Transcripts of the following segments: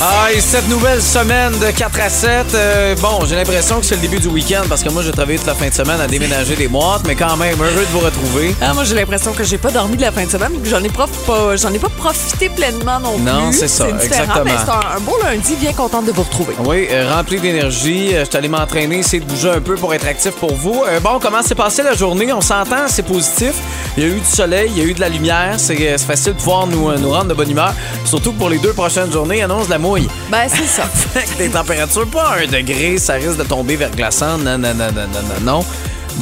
Ah, et cette nouvelle semaine de 4 à 7, euh, bon, j'ai l'impression que c'est le début du week-end parce que moi, j'ai travaillé toute la fin de semaine à déménager des boîtes, mais quand même, heureux de vous retrouver. Ah, moi, j'ai l'impression que j'ai pas dormi de la fin de semaine, que j'en ai, prof- pas, j'en ai pas profité pleinement non plus. Non, c'est ça, exactement. mais c'est un, un beau lundi, bien contente de vous retrouver. Oui, euh, rempli d'énergie. Euh, je suis allé m'entraîner, essayer de bouger un peu pour être actif pour vous. Bon, comment s'est passée la journée? On s'entend, c'est positif. Il y a eu du soleil, il y a eu de la lumière. C'est facile de pouvoir nous, nous rendre de bonne humeur. Surtout que pour les deux prochaines journées, annonce de la mouille. Ben, c'est ça. Fait que des températures pas à 1 degré, ça risque de tomber vers glaçant. Non, non, non, non, non, non, non.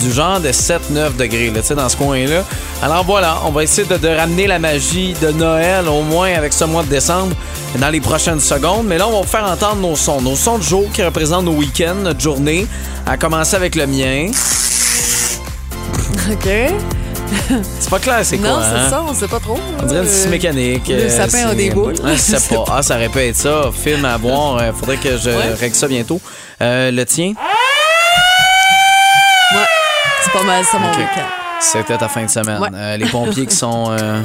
Du genre de 7-9 degrés, là, tu sais, dans ce coin-là. Alors voilà, on va essayer de, de ramener la magie de Noël, au moins avec ce mois de décembre, dans les prochaines secondes. Mais là, on va vous faire entendre nos sons. Nos sons de jour qui représentent nos week-ends, notre journée. À commencer avec le mien. OK. C'est pas clair, c'est quoi? non, c'est hein? ça, on sait pas trop. On dirait une Euh, mécanique. le euh, sapin a des. Ah, je sais pas. Ah, ça aurait pu être ça. Film à boire. euh, faudrait que je Ouais. règle ça bientôt. Euh, le tien? Ouais. C'est pas mal ça, mon OK. week-end. C'était ta fin de semaine. Ouais. Euh, les pompiers qui sont, euh,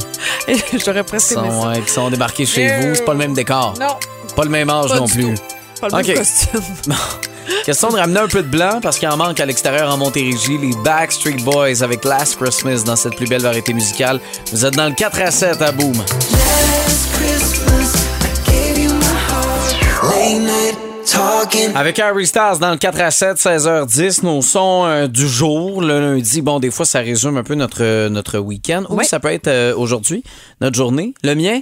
J'aurais presque aimé sont, qui sont débarqués chez vous, c'est pas le même décor. Non, Pas le même âge Pas non plus. pas le même costume. Question de ramener un peu de blanc parce qu'il en manque à l'extérieur en Montérégie. Les Backstreet Boys avec Last Christmas dans cette plus belle variété musicale. Vous êtes dans le 4 à 7 à Boom. Avec Harry Styles dans le 4 à 7, 16h10, nos sons euh, du jour, le lundi. Bon, des fois, ça résume un peu notre, euh, notre week-end. Ou Oui. ça peut être euh, aujourd'hui, notre journée. Le mien?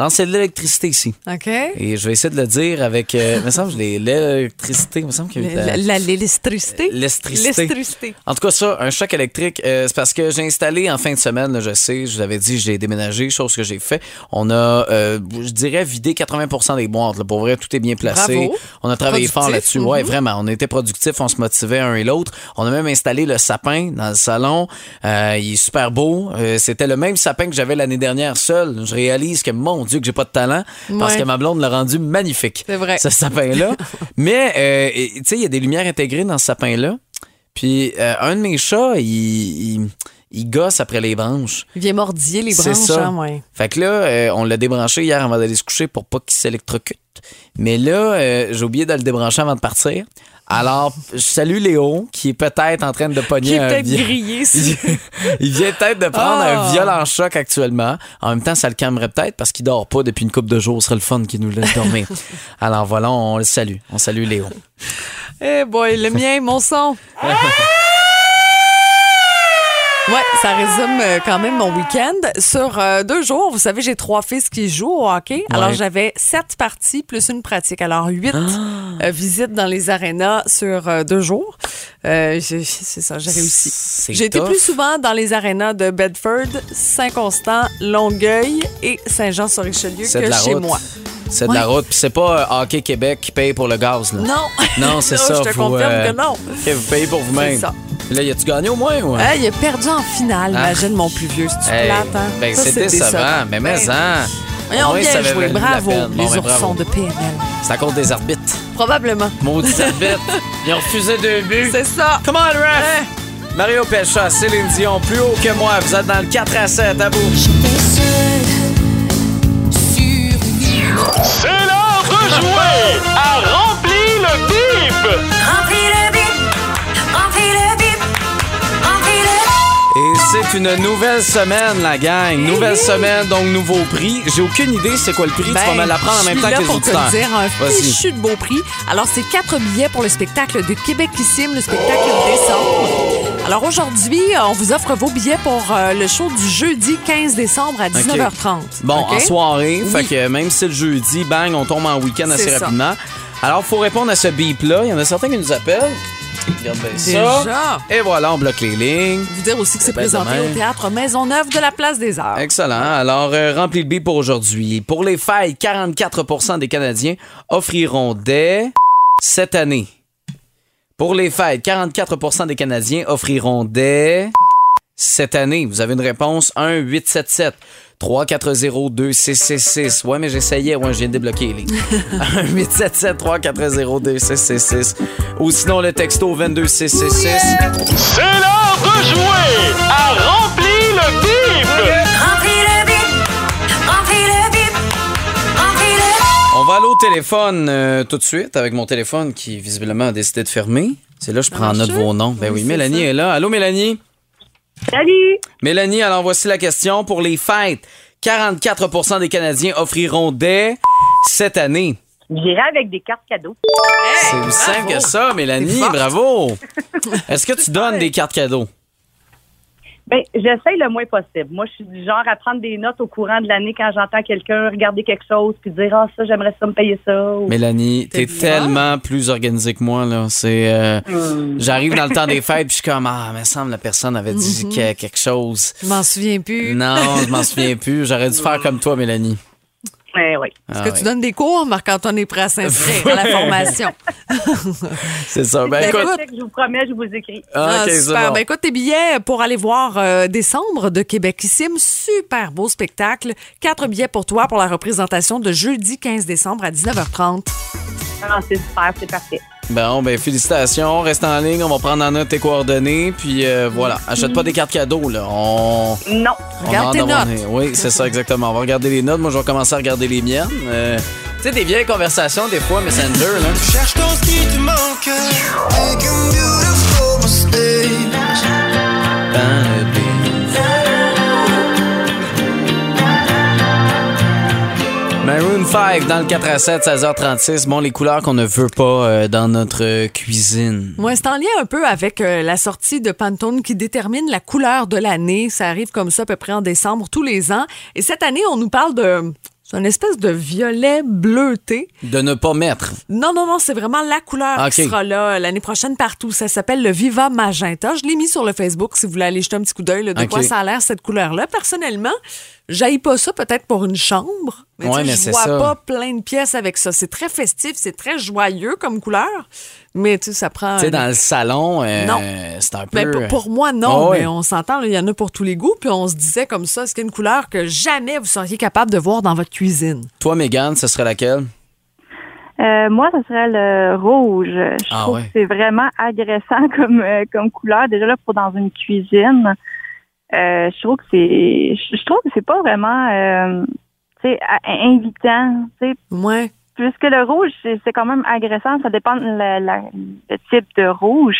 Alors, c'est de l'électricité ici. OK. Et je vais essayer de le dire avec. Euh, il me semble que l'électricité. Il me semble qu'il y a eu de La- la- la- L'électricité? L'électricité. L'électricité. En tout cas, ça, un choc électrique, euh, c'est parce que j'ai installé en fin de semaine, là, je sais, je vous avais dit, j'ai déménagé, chose que j'ai fait. On a, euh, je dirais, vidé 80% des boîtes. Là. Pour vrai, tout est bien placé. Bravo. On a travaillé Productif. fort là-dessus. Ouais, Mhm. vraiment. On était productifs, on se motivait un et l'autre. On a même installé le sapin dans le salon. Euh, il est super beau. C'était le même sapin que j'avais l'année dernière seul. Je réalise que, mon Dieu, que j'ai pas de talent parce Ouais. que ma blonde l'a rendu magnifique. C'est vrai. Ce sapin-là. Mais, euh, tu sais, il y a des lumières intégrées dans ce sapin-là. Puis, euh, un de mes chats, il, il, il gosse après les branches. Il vient mordiller les C'est branches, ça. hein, ouais. Fait que là, euh, on l'a débranché hier avant d'aller se coucher pour pas qu'il s'électrocute. Mais là, euh, j'ai oublié de le débrancher avant de partir. Alors, je salue Léo, qui est peut-être en train de pogner Qui est un peut-être viol- grillé. il, si- il vient peut-être de prendre Ah. un violent choc actuellement. En même temps, ça le calmerait peut-être parce qu'il dort pas depuis une couple de jours. Ce serait le fun qu'il nous laisse dormir. Alors voilà, on le salue. On salue Léo. Eh boy, le mien, mon son. Ouais, ça résume euh, quand même mon week-end. Sur euh, deux jours, vous savez, j'ai trois fils qui jouent au hockey. Alors, Ouais. j'avais sept parties plus une pratique. Alors, huit Ah. euh, visites dans les arénas sur euh, deux jours. Euh, j'ai- c'est ça, j'ai réussi. C'est J'ai été tough. plus souvent dans les arénas de Bedford, Saint-Constant, Longueuil et Saint-Jean-sur-Richelieu C'est de que la chez route. moi. C'est de la Ouais. route. Puis c'est pas euh, Hockey Québec qui paye pour le gaz. Là. Non. Non, c'est ça. Je te faut, confirme euh, que non. Vous payez pour vous-même. C'est ça. Puis Là, y a-tu gagné au moins? Ou... Ah, il a perdu en finale, Ah. imagine mon plus vieux. C'est-tu Hey, plate, hein? ben, Ça, c'est c'est décevant, mais mais Ben, hein? Avait joué. valu la Bravo. Bon, les ben, oursons bravo. de PNL. C'est à cause des arbitres. Probablement. Maudits arbitres. Ils ont refusé deux buts. C'est ça. Come on, ref! Mario Pécha, Céline Dion, plus haut que moi. Vous êtes dans le 4 à 7, à vous. C'est une nouvelle semaine, la gang. Nouvelle semaine, donc nouveau prix. J'ai aucune idée c'est quoi le prix. tu vas me l'apprendre en même temps Ben, que les là pour auditeurs. te dire un fichu de beau prix. Alors, c'est quatre billets pour le spectacle de Québecissime, le spectacle de décembre. Alors, aujourd'hui, on vous offre vos billets pour euh, le show du jeudi 15 décembre à 19h30. Bon, OK? en soirée, Oui. fait que même si c'est le jeudi, bang, on tombe en week-end assez ça. rapidement. Alors, faut répondre à ce beep-là. Il y en a certains qui nous appellent. Regarde bien ça. Déjà? Et voilà, on bloque les lignes. Vous dire aussi que c'est Ben, présenté demain. au théâtre Maisonneuve de la Place des Arts. Excellent. Alors, euh, remplis le beep pour aujourd'hui. Pour les fêtes, 44% des Canadiens offriront des... Cette année. Pour les fêtes, 44% des Canadiens offriront des cette année? Vous avez une réponse 1-877. 340-2666. Ouais, mais j'essayais. Ouais, j'ai débloqué les 1-877-340-2666. Ou sinon, le texto 22666. Yeah! C'est l'heure de jouer à Remplir le bip! Remplis le bip! Remplis le bip! Remplis le On va aller au téléphone euh, tout de suite avec mon téléphone qui, visiblement, a décidé de fermer. C'est là que je prends un note de hein? vos noms. Ben oui, Mélanie est là. Allô, Mélanie? Salut! Mélanie, alors voici la question. Pour les fêtes, 44% des Canadiens offriront des cette année. J'irai avec des cartes cadeaux. C'est aussi simple que ça, Mélanie. Bravo. Est-ce que tu donnes des cartes cadeaux? Ben, j'essaye le moins possible. Moi, je suis du genre à prendre des notes au courant de l'année quand j'entends quelqu'un regarder quelque chose puis dire ah ça j'aimerais ça me payer ça. ou- Mélanie, t'es tellement plus organisée que moi, là. C'est. euh, J'arrive dans le temps des fêtes, puis je suis comme, ah, mais semble la personne avait dit que- quelque chose. Je m'en souviens plus. Non, je m'en souviens plus. J'aurais dû faire comme toi, Mélanie. Eh oui. Est-ce Ah que tu donnes des cours, Marc-Antoine est prêt à s'inscrire à la formation? C'est ça. Ben, Ben, écoute. écoute, Je vous promets, je vous écris. Ah, Ah, super. bon. Ben, écoute, tes billets pour aller voir euh, Décembre de Québecissime. Super beau spectacle. Quatre billets pour toi pour la représentation de jeudi 15 décembre à 19h30. C'est super, c'est parfait. Bon, ben, félicitations. Reste en ligne. On va prendre en note tes coordonnées. Puis euh, voilà. Achète pas des cartes cadeaux, là. On. Non. on Regarde tes notes. Oui, c'est ça, exactement. On va regarder les notes. Moi, je vais commencer à regarder les miennes. Euh, tu sais, des vieilles conversations, des fois, Messenger, là. Cherche dans ce qui te manque. 5 dans le 4 à 7, 16h36. Bon, les couleurs qu'on ne veut pas euh, dans notre cuisine. Moi, c'est en lien un peu avec euh, la sortie de Pantone qui détermine la couleur de l'année. Ça arrive comme ça à peu près en décembre tous les ans. Et cette année, on nous parle de... C'est une espèce de violet bleuté. De ne pas mettre. Non, non, non, c'est vraiment la couleur Ok. qui sera là euh, l'année prochaine partout. Ça s'appelle le Viva Magenta. Je l'ai mis sur le Facebook si vous voulez aller jeter un petit coup d'œil de quoi ça a l'air cette couleur-là. Personnellement, j'aille pas ça peut-être pour une chambre. Mais, Ouais, mais je vois ça. pas plein de pièces avec ça. C'est très festif, c'est très joyeux comme couleur. Mais tu sais, ça prend. Tu sais, dans le salon, euh, Non. c'est un peu. Ben, pour, pour moi, non, Ah mais on s'entend, il y en a pour tous les goûts. Puis on se disait comme ça, est-ce qu'il y a une couleur que jamais vous seriez capable de voir dans votre cuisine? Toi, Mégane, ce serait laquelle? Euh, moi, ça serait le rouge. Je Ah trouve ouais. que c'est vraiment agressant comme, euh, comme couleur. Déjà là, pour dans une cuisine, euh, je trouve que c'est, je trouve que c'est pas vraiment, euh, tu sais, a- invitant. Tu sais, Ouais. Puisque le rouge, c'est quand même agressant. Ça dépend la- la- le type de rouge.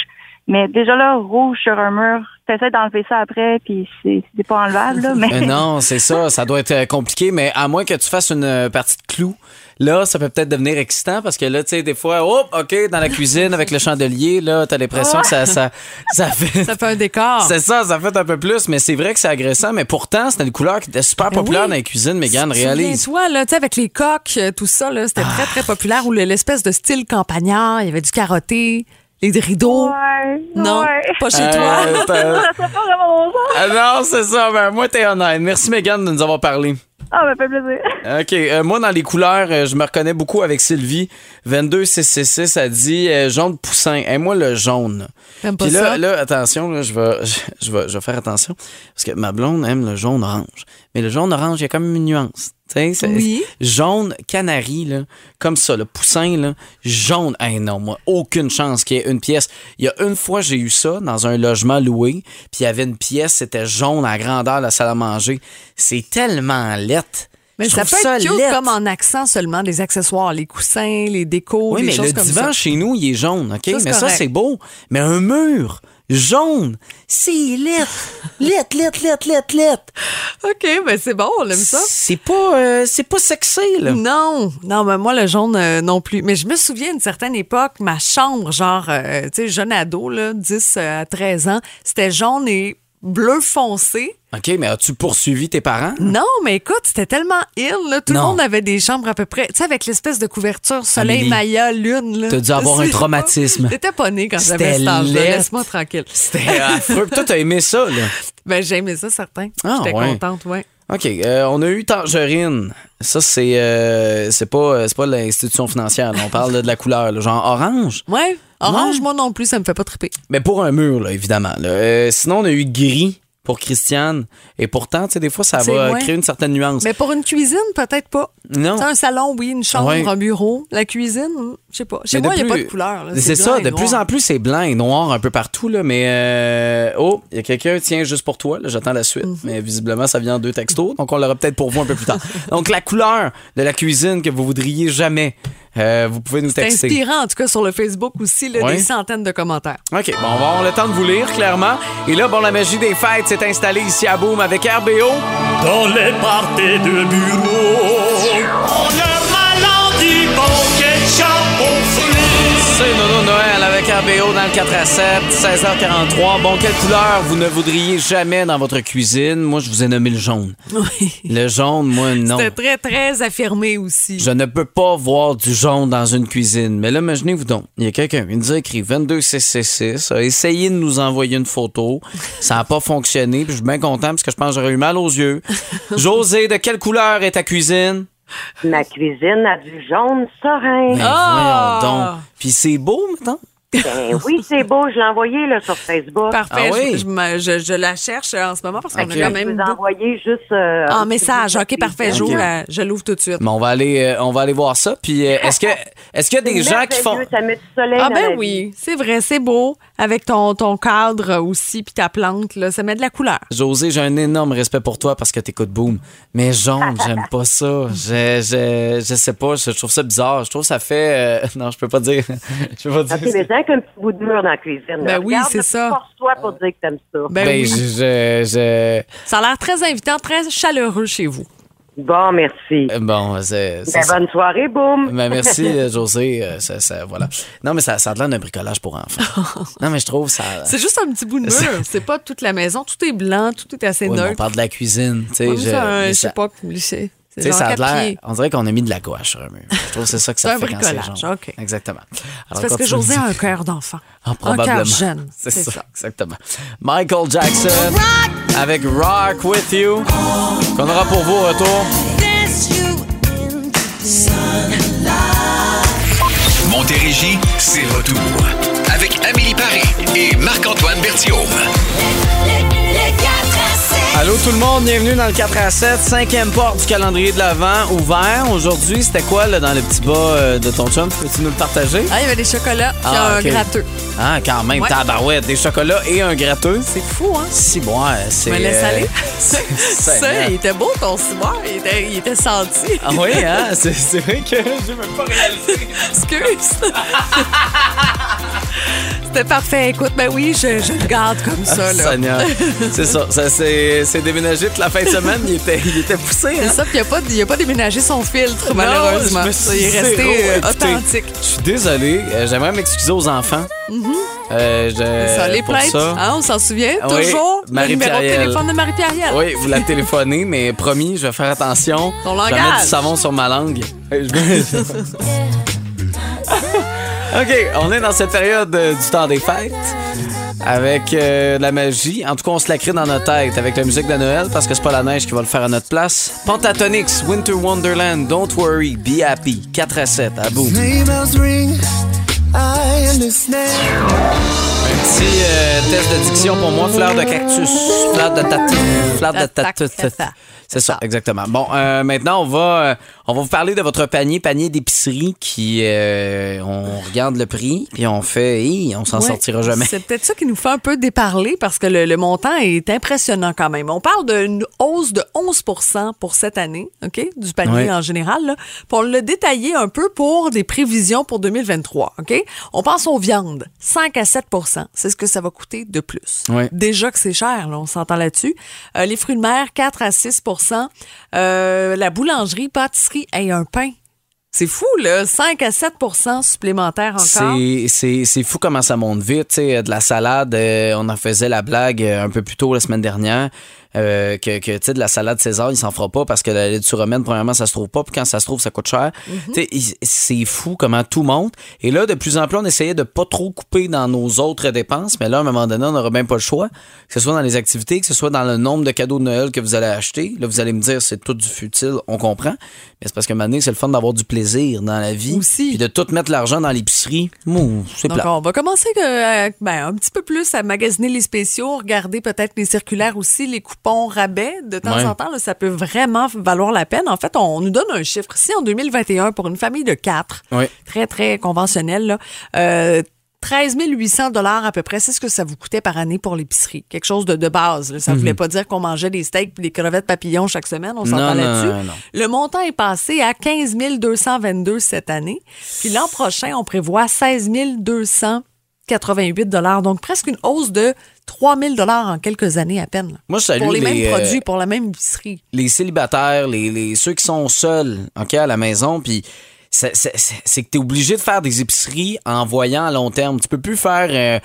Mais déjà là, rouge sur un mur, t'essaies d'enlever ça après, puis c'est c'est pas enlevable, là. Mais non, c'est ça. Ça doit être euh, compliqué, mais à moins que tu fasses une euh, partie de clous, là, ça peut peut-être devenir excitant parce que là, tu sais, des fois, hop, OK, dans la cuisine avec le chandelier, là, t'as l'impression que ça, ça, ça fait. Ça fait un décor. C'est ça, ça fait un peu plus, mais c'est vrai que c'est agressant. Mais pourtant, c'était une couleur qui était super populaire Ben oui. dans les cuisines, Mégane, réalise. Souviens-toi, là, tu sais, avec les coques, euh, tout ça, là, c'était très, très populaire. Ou le- l'espèce de style campagnard, il y avait du carotté, les rideaux? ouais, Non, ouais. pas chez Euh, toi. t'as- Ça serait pas vraiment bon sens. Ah non, c'est ça. Ben, moi, t'es honnête. Merci, Mégane, de nous avoir parlé. Ah, ben, fait plaisir. OK. euh, moi, dans les couleurs, euh, je me reconnais beaucoup avec Sylvie. 22666 a dit euh, jaune poussin. Et moi, le jaune. T'aimes pas Puis là, ça? là, attention, là, je, vais, je, je vais, je vais faire attention. Parce que ma blonde aime le jaune orange. Mais le jaune orange, il y a quand même une nuance. Tu sais, c'est- Oui. Jaune canari, là, comme ça, le poussin, là, jaune. Hey, non, moi, aucune chance qu'il y ait une pièce. Il y a une fois, j'ai eu ça dans un logement loué, puis il y avait une pièce, c'était jaune à grandeur de la salle à manger. C'est tellement lettre. Mais Je ça peut être cute comme en accent seulement, des accessoires, les coussins, les décos, Oui, des mais choses le comme divan ça. chez nous, il est jaune, OK? Ça, mais ça, c'est beau. Mais un mur jaune, c'est lettre. lettre, lettre, lettre, lettre, lettre. OK, ben c'est bon, on aime ça. C'est pas, euh, c'est pas sexy, là. Non, non, mais moi, le jaune euh, non plus. Mais je me souviens d'une certaine époque, ma chambre, genre, euh, tu sais, jeune ado, là, 10 à 13 ans, c'était jaune et bleu foncé. OK, mais as-tu poursuivi tes parents? Non, mais écoute, c'était tellement in, là. Tout Non. le monde avait des chambres à peu près, tu sais, avec l'espèce de couverture soleil, Amélie, Maya, lune, là. t'as dû avoir un traumatisme. T'étais pas né quand j'avais cet âge-là. laid. Laisse-moi tranquille. C'était affreux. Toi, t'as aimé ça, là? Ben, j'ai aimé ça, certain. Ah, J'étais ouais. contente, ouais. OK, euh, on a eu Tangerine. Ça, c'est euh, c'est pas, c'est pas l'institution financière. là. On parle de, de la couleur, là, genre orange? Ouais. Orange, Ouais. moi non plus, ça me fait pas triper. Mais pour un mur, là, évidemment. là. Euh, sinon, on a eu gris pour Christiane. Et pourtant, tu sais, des fois, ça va moins. créer une certaine nuance. Mais pour une cuisine, peut-être pas. non. Un salon, oui, une chambre, Ouais. un bureau. La cuisine. Je sais pas. Chez Mais moi, il n'y a pas de couleur. C'est ça, de noir. plus en plus, c'est blanc et noir un peu partout, là, mais euh, oh, il y a quelqu'un, tiens, juste pour toi, là, j'attends la suite, Mhm. mais visiblement, ça vient en deux textos, donc on l'aura peut-être pour vous un peu plus tard. donc, la couleur de la cuisine que vous voudriez jamais, euh, vous pouvez nous C'est texter. inspirant, en tout cas, sur le Facebook aussi, là, Ouais. des centaines de commentaires. OK, bon, on va avoir le temps de vous lire, clairement. Et là, bon, la magie des fêtes s'est installée ici à Boom avec RBO. Dans les parties de bureau, on a C'est Nono Noël avec RBO dans le 4 à 7, 16h43. Bon, quelle couleur vous ne voudriez jamais dans votre cuisine? Moi, je vous ai nommé le jaune. Oui. Le jaune, moi, non. C'était très, très affirmé aussi. Je ne peux pas voir du jaune dans une cuisine. Mais là, imaginez-vous donc, il y a quelqu'un qui nous a écrit 22666, a essayé de nous envoyer une photo. Ça n'a pas fonctionné, puis je suis bien content parce que je pense que j'aurais eu mal aux yeux. José, de quelle couleur est ta cuisine? Ma cuisine a du jaune serein. Ben, Ah! voyons donc. Puis c'est beau, maintenant? Ben oui, c'est beau, je l'ai envoyé là, sur Facebook. Parfait. Ah oui? je, je je- je la cherche en ce moment parce qu'on a quand Je même vous beaucoup- envoyé juste... euh, en un message. petit OK, parfait. la- je l'ouvre tout de suite. Mais on va aller, euh, on va aller voir ça. Puis euh, est-ce que, est-ce qu'il y a des gens qui font. Ça met du soleil Ah dans la ben oui, c'est vrai, c'est beau. Avec ton, ton cadre aussi, puis ta plante, là, ça met de la couleur. José, j'ai un énorme respect pour toi parce que t'écoutes Boom. Mais jaune, j'aime pas ça. Je, je, je sais pas, je trouve ça bizarre. Je trouve ça fait. euh, Non, je peux pas dire. je peux pas dire. C'est avec un petit bout de mur dans la cuisine. là. Ben oui, c'est ça. Force-toi pour dire que t'aimes ça. Ben, Ben, oui. je, je, je- Ça a l'air très invitant, très chaleureux chez vous. Bon, merci. Bon, c'est. c'est Ben, bonne soirée, boum. Ben, merci, euh, José. euh, Ça, ça- voilà. Non, mais ça, ça a l'air d'un bricolage pour enfants. non, mais je trouve ça. C'est juste un petit bout de mur. C'est pas toute la maison. Tout est blanc, tout est assez Ouais, mais on neutre. parle de la cuisine. Tu sais, je- c'est un- je sais pas, Tu c'est sais, ça a l'air. On dirait qu'on a mis de la gouache sur un mur. Je trouve que c'est ça que ça un fait quand c'est bricolage, jaune. OK. Exactement. C'est parce que. José a un cœur d'enfant. Ah, un probablement. cœur jeune. C'est ça, exactement. Michael Jackson avec Rock With You, qu'on aura pour vous au retour. Montérégie, c'est retour. Avec Amélie Paris et Marc-Antoine Berthiaume. Allô tout le monde, bienvenue dans le 4 à 7, cinquième porte du calendrier de l'Avent ouvert. Aujourd'hui, c'était quoi là, dans le petit bas euh, de ton chum? Peux-tu nous le partager? Ah, il y avait des chocolats, puis Ah, un ok. gratteux. Ah, quand même, Ouais. tabarouette, des chocolats et un gratteux. C'est fou, hein? Si, bon, euh, c'est... Je me laisse euh, aller. c'est- Ça, il était beau ton ciboire. Il était, il était senti. Ah oui, hein? C'est c'est vrai que j'ai même pas réalisé. Excuse. C'était parfait. Écoute, ben oui, je, je le garde comme ça. Là. Seigneur. C'est ça. Ça s'est s'est déménagé toute la fin de semaine. Il était, il était poussé. C'est Hein? ça, puis il n'a pas, il a pas déménagé son filtre, Non, malheureusement. je me Ça, suis il est resté oh, euh, authentique. Je suis désolé. Euh, J'aimerais m'excuser aux enfants. Euh, je- ça, les plaintes, ça. hein, on s'en souvient Ah oui, toujours. le numéro de téléphone de Marie-Pierriel. Oui, vous la téléphonez, mais promis, je vais faire attention. Ton Je vais langage. mettre du savon sur ma langue. OK, on est dans cette période euh, du temps des fêtes. Avec euh, la magie. En tout cas, on se la crée dans notre tête avec la musique de Noël parce que c'est pas la neige qui va le faire à notre place. Pentatonix, Winter Wonderland, Don't Worry, Be Happy, 4 à 7, à bout. Euh, test de diction pour moi, fleur de cactus, fleur de tata, fleur de tata. C'est ça, exactement. Bon, euh, maintenant on va, euh, on va vous parler de votre panier, panier d'épicerie qui, euh, on regarde le prix puis on fait, Hi, on s'en Ouais. sortira jamais. C'est peut-être ça qui nous fait un peu déparler parce que le, le montant est impressionnant quand même. On parle d'une hausse de 11% pour cette année, OK, du panier Ouais. en général. Là. Puis on l'a détaillé un peu pour des prévisions pour 2023, OK? On pense aux viandes, 5 à 7 c'est ce que ça va coûter de plus. Ouais. Déjà que c'est cher, là, on s'entend là-dessus. Euh, les fruits de mer, 4 à 6% Euh, La boulangerie, pâtisserie, et un pain. C'est fou, là. 5 à 7% supplémentaires encore. C'est, fou comment ça monte vite. sais, de la salade, euh, on en faisait la blague euh, un peu plus tôt la semaine dernière. Euh, que, que tu sais, de la salade César, il s'en fera pas parce que la laitue romaine, premièrement, ça se trouve pas. Puis quand ça se trouve, ça coûte cher. Tu sais, il- c'est fou comment tout monte. Et là, de plus en plus, on essayait de pas trop couper dans nos autres dépenses. Mais là, à un moment donné, on n'aura même pas le choix. Que ce soit dans les activités, que ce soit dans le nombre de cadeaux de Noël que vous allez acheter. Là, vous allez me dire, c'est tout du futile. On comprend. Mais c'est parce que maintenant, c'est le fun d'avoir du plaisir dans la vie. Aussi. Puis de tout mettre l'argent dans l'épicerie. Mouh, c'est Donc, plat. on va commencer euh, ben, un petit peu plus à magasiner les spéciaux, regarder peut-être les circulaires aussi, les coupons coupons rabais de temps Ouais. en temps. là, ça peut vraiment valoir la peine. En fait, on, on nous donne un chiffre. Si en 2021, pour une famille de quatre, très, très conventionnelle, là, euh, 13 800 dollars à peu près, c'est ce que ça vous coûtait par année pour l'épicerie. Quelque chose de, de base. là. Ça ne voulait pas dire qu'on mangeait des steaks et des crevettes papillons chaque semaine. On s'entend là-dessus. Le montant est passé à 15 222 cette année. Puis l'an prochain, on prévoit 16 288 dollars. Donc presque une hausse de 3 000 dollars en quelques années à peine. là. Moi, je salue Pour les, les, mêmes euh, produits, pour la même épicerie. les célibataires, les, les- ceux qui sont seuls, OK, à la maison, puis c'est que tu es obligé de faire des épiceries en voyant à long terme. Tu peux plus faire, euh,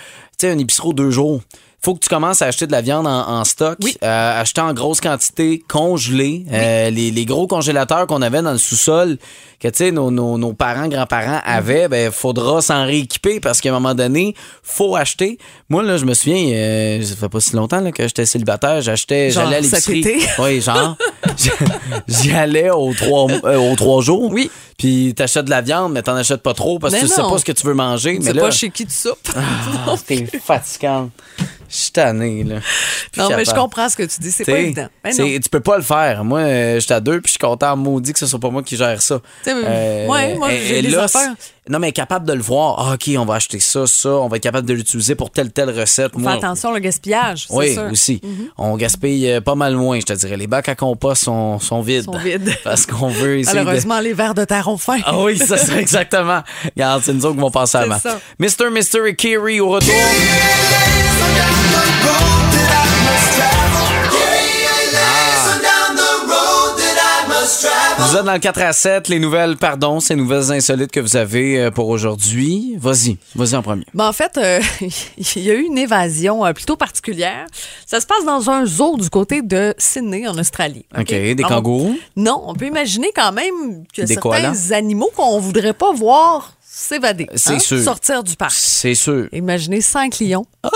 une épicerie aux deux jours. Faut que tu commences à acheter de la viande en, en stock, euh, acheter en grosse quantité, congelée. Euh, les, les gros congélateurs qu'on avait dans le sous-sol, que tu sais, nos, nos- nos parents, grands-parents avaient, ben faudra s'en rééquiper parce qu'à un moment donné, faut acheter. Moi, là, je me souviens, euh, ça fait pas si longtemps là, que j'étais célibataire, j'achetais, j'allais à l'épicerie. Oui, genre. J'y allais aux trois, euh, aux trois jours. Oui. Puis t'achètes de la viande, mais t'en achètes pas trop parce que tu sais pas ce que tu veux manger. C'est mais là, pas chez qui tu soupes. ah, t'es fatigante. Je suis tanné, là. Non, mais je comprends ce que tu dis. C'est pas évident. Ben tu peux pas le faire. Moi, euh, j'étais à deux, puis je suis content, maudit que ce soit pas moi qui gère ça. T'sais, ouais, moi, j'ai des là, affaires. Non, mais capable de le voir. Ah, OK, on va acheter ça, ça. On va être capable de l'utiliser pour telle, telle recette. Faire attention au gaspillage. oui, sûr. aussi. Mhm. On gaspille euh, pas mal moins, je te dirais. Les bacs à compost sont, sont vides. Sont vides. Parce qu'on veut essayer de... Malheureusement, les verres de terre ont faim. Ah oui, ça c'est exactement. Regarde, c'est nous autres qui vont passer avant. Mr. Mystery Kiri au retour. Vous êtes dans le 4 à 7, les nouvelles, pardon, ces nouvelles insolites que vous avez euh, pour aujourd'hui. Vas-y, vas-y en premier. Ben, en fait, euh, il y a eu une évasion euh, plutôt particulière. Ça se passe dans un zoo du côté de Sydney, en Australie. OK, des kangourous? Non, on peut imaginer quand même que Des certains koalas? animaux qu'on voudrait pas voir s'évader, C'est hein, sûr. sortir du parc. C'est sûr. Imaginez cinq lions Oh!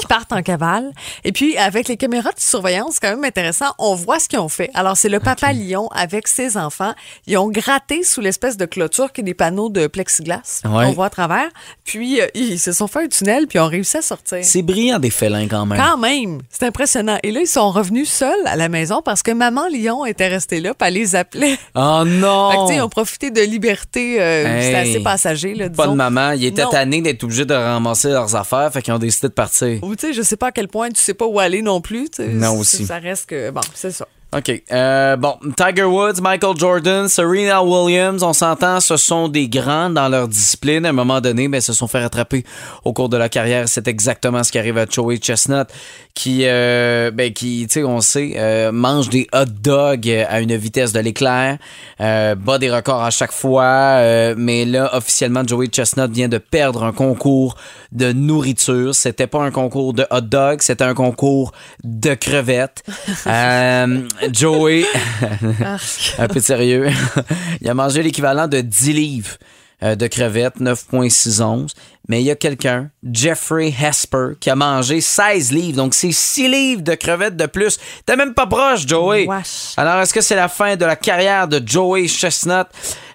Qui partent en cavale. Et puis, avec les caméras de surveillance, c'est quand même intéressant, on voit ce qu'ils ont fait. Alors, c'est le papa lion avec ses enfants. Ils ont gratté sous l'espèce de clôture qui est des panneaux de plexiglas. Ouais. On voit à travers. Puis, euh, ils se sont fait un tunnel, puis ont réussi à sortir. C'est brillant des félins quand même. Quand même, c'est impressionnant. Et là, ils sont revenus seuls à la maison parce que maman lion était restée là, puis elle les appelait. Oh non! Fait que, ils ont profité de liberté. euh, Hey. C'était assez passager, là, Pas de maman. Ils étaient Non. tannés d'être obligés de ramasser leurs affaires, fait qu'ils ont décidé de partir. Ou tu sais, je sais pas à quel point tu sais pas où aller non plus. Non, aussi. Ça reste que. Bon, c'est ça. OK. Euh, bon, Tiger Woods, Michael Jordan, Serena Williams, on s'entend, ce sont des grands dans leur discipline. À un moment donné, ben, se sont fait rattraper au cours de la carrière. C'est exactement ce qui arrive à Joey Chestnut, qui, euh, ben, qui, tu sais, on sait, euh, mange des hot dogs à une vitesse de l'éclair, bat des records à chaque fois. mais là, officiellement, Joey Chestnut vient de perdre un concours de nourriture. C'était pas un concours de hot dogs, c'était un concours de crevettes. Joey, un peu sérieux, il a mangé l'équivalent de 10 livres euh, de crevettes, 9,611. Mais il y a quelqu'un, Jeffrey Hesper, qui a mangé 16 livres. Donc, c'est 6 livres de crevettes de plus. T'es même pas proche, Joey. Wesh. Alors, est-ce que c'est la fin de la carrière de Joey Chestnut?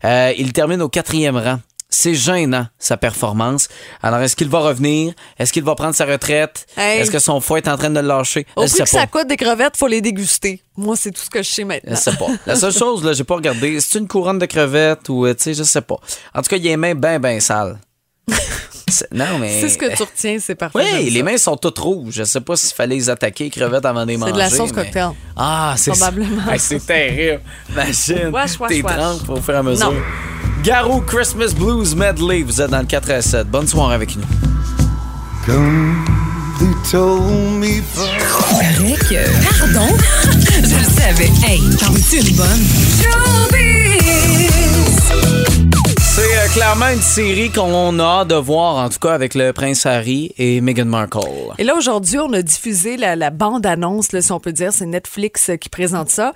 Euh, il termine au quatrième rang. C'est gênant, sa performance. Alors, est-ce qu'il va revenir? Est-ce qu'il va prendre sa retraite? Hey. Est-ce que son foie est en train de le lâcher? Au Je prix que ça coûte des crevettes, faut les déguster. Moi, c'est tout ce que je sais Je maintenant. sais pas. La seule chose, là, j'ai pas regardé. C'est une couronne de crevettes ou, euh, tu sais, je sais pas. En tout cas, il a les mains bien, bien sales. Non, mais. C'est ce que tu retiens, c'est parfait. Oui, les ça. mains sont toutes rouges. Je sais pas s'il fallait les attaquer, les crevettes, avant de les manger. C'est de la sauce mais- cocktail. Ah, c'est Probablement. Hey, c'est terrible. Imagine. T'es trempes au fur et à mesure. Non. Garou Christmas Blues Medley. Vous êtes dans le 4 à 7. Bonne soirée avec nous. Come, they told me Paraît que. Pardon? Je le savais. Hey, t'en es une bonne? C'est euh, clairement une série qu'on a hâte de voir, en tout cas avec le prince Harry et Meghan Markle. Et là, aujourd'hui, on a diffusé la, la bande-annonce, là, si on peut dire. C'est Netflix euh, qui présente ça.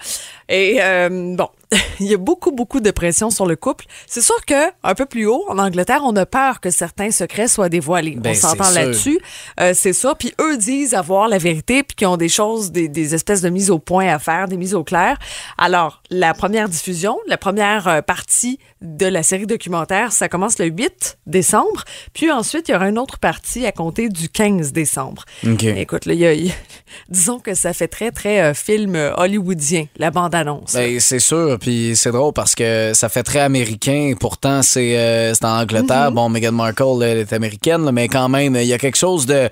Et euh, bon, il y a beaucoup, beaucoup de pression sur le couple. C'est sûr que un peu plus haut, en Angleterre, on a peur que certains secrets soient dévoilés. Ben, on s'entend c'est sûr. là-dessus. Euh, c'est ça. Puis eux disent avoir la vérité, puis qu'ils ont des choses, des, des espèces de mises au point à faire, des mises au clair. Alors, la première diffusion, la première euh, partie de la série documentaire, ça commence le 8 décembre. Puis ensuite, il y aura une autre partie à compter du 15 décembre. OK. Écoute, là, y a, il disons que ça fait très, très euh, film euh, hollywoodien, la bande-annonce. Ben, c'est sûr, puis c'est drôle parce que ça fait très américain. Pourtant, c'est euh, c'est en Angleterre. Bon, Meghan Markle, elle est américaine, là, mais quand même, il y a quelque chose de.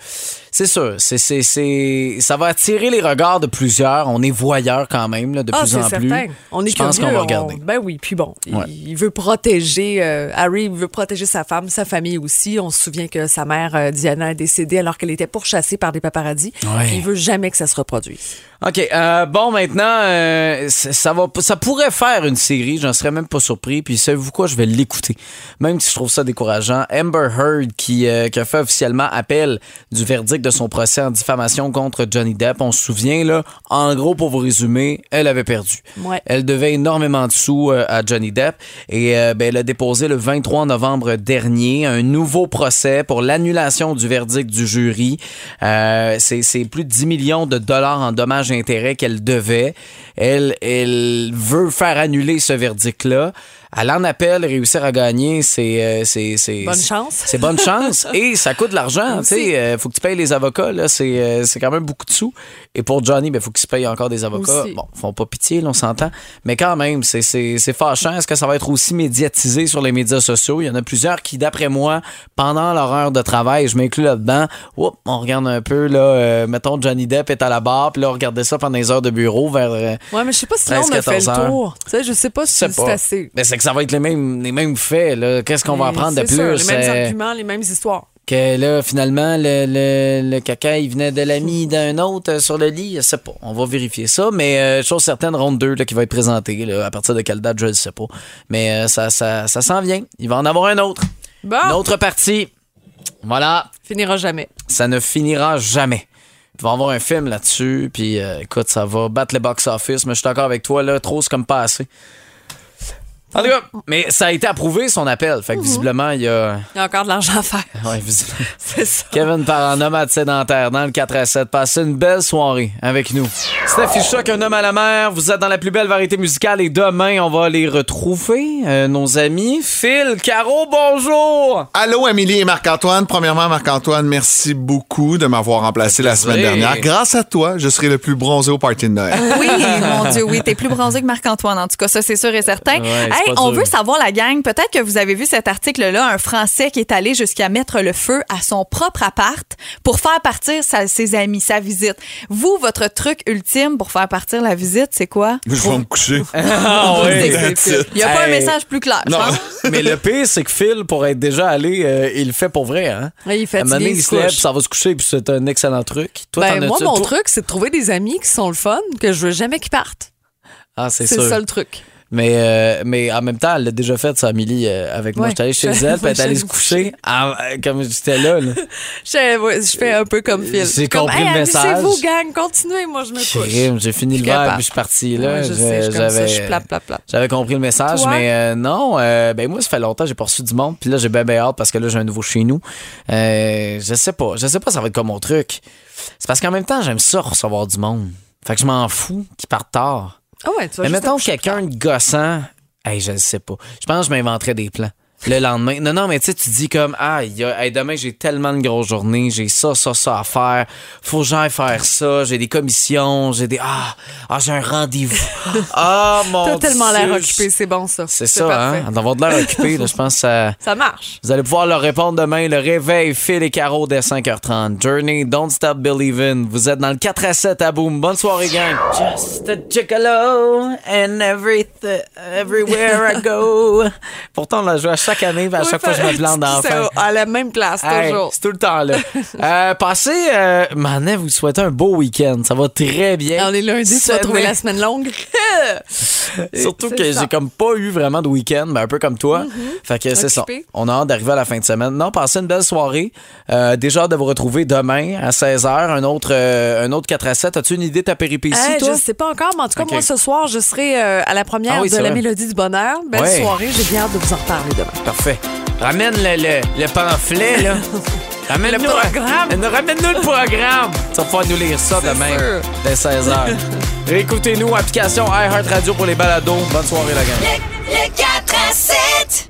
C'est sûr, c'est, c'est, c'est, ça va attirer les regards de plusieurs. On est voyeurs quand même, là, de Ah, plus c'est en plus. On est Je pense curieux, qu'on va on- regarder. Ben oui, puis bon, il- Ouais. il, veut protéger, euh, Harry veut protéger sa femme, sa famille aussi. On se souvient que sa mère, euh, Diana, est décédée alors qu'elle était pourchassée par des paparazzis. Ouais. Il veut jamais que ça se reproduise. OK. euh, bon, maintenant, euh, ça, va, ça pourrait faire une série. J'en serais même pas surpris. Puis, savez-vous quoi? Je vais l'écouter. Même si je trouve ça décourageant. Amber Heard, qui, euh, qui a fait officiellement appel du verdict de son procès en diffamation contre Johnny Depp. On se souvient, là, en gros, pour vous résumer, elle avait perdu. Ouais. Elle devait énormément de sous euh, à Johnny Depp et euh, ben, elle a déposé le 23 novembre dernier un nouveau procès pour l'annulation du verdict du jury. Euh, c'est plus de 10 millions de dollars en dommages et intérêts qu'elle devait. Elle, elle veut faire annuler ce verdict-là. Elle en appelle, réussir à gagner, c'est... euh, c'est- Bonne chance. C'est bonne chance et ça coûte de l'argent. Tu sais, euh, faut que tu payes les avocats, là, c'est euh, c'est quand même beaucoup de sous. Et pour Johnny, ben, faut qu'il se paye encore des avocats. Aussi. Bon, font pas pitié, là, on s'entend. Mais quand même, c'est- c'est c'est fâchant. Est-ce que ça va être aussi médiatisé sur les médias sociaux? Il y en a plusieurs qui, d'après moi, pendant leur heure de travail, je m'inclus là-dedans, oups, on regarde un peu, là, euh, mettons, Johnny Depp est à la barre, puis là, on regardait ça pendant les heures de bureau vers... euh, Ouais, mais je sais pas si là, on a fait 13-14 le tour. Tu sais, je sais pas si c'est assez. Mais c'est que ça va être les mêmes, les mêmes faits, là. Qu'est-ce qu'on va apprendre de plus? les mêmes arguments, les mêmes histoires. Que là, finalement, le, le, le caca, il venait de l'ami d'un autre euh, sur le lit. Je sais pas. On va vérifier ça. Mais euh, chose certaine, ronde 2 là, qui va être présentée. Là, à partir de quelle date, je ne sais pas. Mais euh, ça, ça, ça s'en vient. Il va en avoir un autre. Bon, Une autre partie. Voilà. finira jamais. Ça ne finira jamais. Il va y avoir un film là-dessus. Puis euh, écoute, ça va battre le box-office. Mais je suis d'accord avec toi. Là, trop, c'est comme pas assez. En tout cas, mais ça a été approuvé son appel. Fait que visiblement, il y a. Il y a encore de l'argent à faire. Ouais, visiblement. C'est ça. Kevin par un nomade sédentaire dans le 4 à 7. Passez une belle soirée avec nous. Steph Choc, un homme à la mer. Vous êtes dans la plus belle variété musicale et demain, on va les retrouver, euh, nos amis. Phil, Caro, bonjour! Allô, Amélie et Marc-Antoine. Premièrement, Marc-Antoine, merci beaucoup de m'avoir remplacé la semaine dernière. Grâce à toi, je serai le plus bronzé au party de Noël. Oui, mon Dieu, oui, t'es plus bronzé que Marc-Antoine, en tout cas, ça, c'est sûr et certain. Ouais, hey, on dur. veut savoir, la gang, peut-être que vous avez vu cet article-là, un Français qui est allé jusqu'à mettre le feu à son propre appart pour faire partir sa- ses amis, sa visite. Vous, votre truc ultime pour faire partir la visite, c'est quoi? Je vais me coucher. Ah C'est-. Il n'y a pas un Hey. message plus clair, Non. Mais le pire, c'est que Phil, pour être déjà allé, euh, il le fait pour vrai. Hein? Ouais, il est À il se lève, ça va se coucher, puis c'est un excellent truc. Toi, Ben, moi, mon toi- truc, c'est de trouver des amis qui sont le fun, que je veux jamais qu'ils partent. Ah, c'est C'est sûr. ça le truc. Mais, euh, mais en même temps, elle l'a déjà fait, ça, Amélie, euh, avec moi. Ouais. J'étais allé chez elle, puis elle est allée se coucher, ah, comme j'étais là. là. Je, ouais, je fais un peu comme Phil. J'ai compris hey, le message. amusez-vous, gang, continuez, moi, je me couche. J'ai fini Je le verre, puis je suis parti. Là. Ouais, je sais. J'avais compris le message, Toi? mais euh, non. euh, ben moi, ça fait longtemps j'ai pas reçu du monde. Puis là, j'ai bien, bien hâte parce que là, j'ai un nouveau chez nous. Euh, je sais pas. Je sais pas, ça va être comme mon truc. C'est parce qu'en même temps, j'aime ça recevoir du monde. Fait que je m'en fous qu'ils partent tard. Ah ouais, tu vas Mais juste mettons quelqu'un de gossant, hey, je le sais pas. Je pense que je m'inventerais des plans. Le lendemain. Non, non, mais tu sais, tu dis comme, ah, il y a- hey, demain, j'ai tellement de grosses journées, j'ai ça, ça, ça à faire. Faut que j'aille faire ça, j'ai des commissions, j'ai des. Ah, ah j'ai un rendez-vous. Ah, mon T'as tellement Dieu. l'air occupé, c'est bon, ça. C'est ça, parfait. hein? D'avoir de l'air occupé, là, je pense que ça. Ça marche. Vous allez pouvoir leur répondre demain. Le réveil, Phil et Caro dès 5h30. Journey, Don't Stop Believin'. Vous êtes dans le 4 à 7 à Boom. Bonne soirée, gang. Just a gigolo and everything, everywhere I go. Pourtant, on l'a joué à chaque année, puis à chaque fois, je me plante dans la C'est fin. à la même place, Hey, toujours. c'est tout le temps là. euh, passez, euh, maintenant, vous souhaitez un beau week-end. Ça va très bien. On est lundi, tu vas trouver la semaine longue. Surtout que j'ai comme pas eu vraiment de week-end, ben un peu comme toi. Fait que c'est ça. On a hâte d'arriver à la fin de semaine. Non, passez une belle soirée. Euh, déjà hâte de vous retrouver demain à 16h, un autre, euh, un autre 4 à 7. As-tu une idée de ta péripétie, Hey, toi? je sais pas encore, mais en tout cas, moi, ce soir, je serai euh, à la première Ah oui, de La vrai. Mélodie du Bonheur. Belle Ouais. soirée, j'ai bien hâte de vous en reparler demain. Parfait. Ramène le, le, le pamphlet, là. Ramène-nous Le programme. Ramène-nous le programme. Tu vas pouvoir nous lire ça demain, sûr. dès 16h. Réécoutez-nous, application iHeartRadio pour les balados. Bonne soirée, la gang. Le 4 à 7.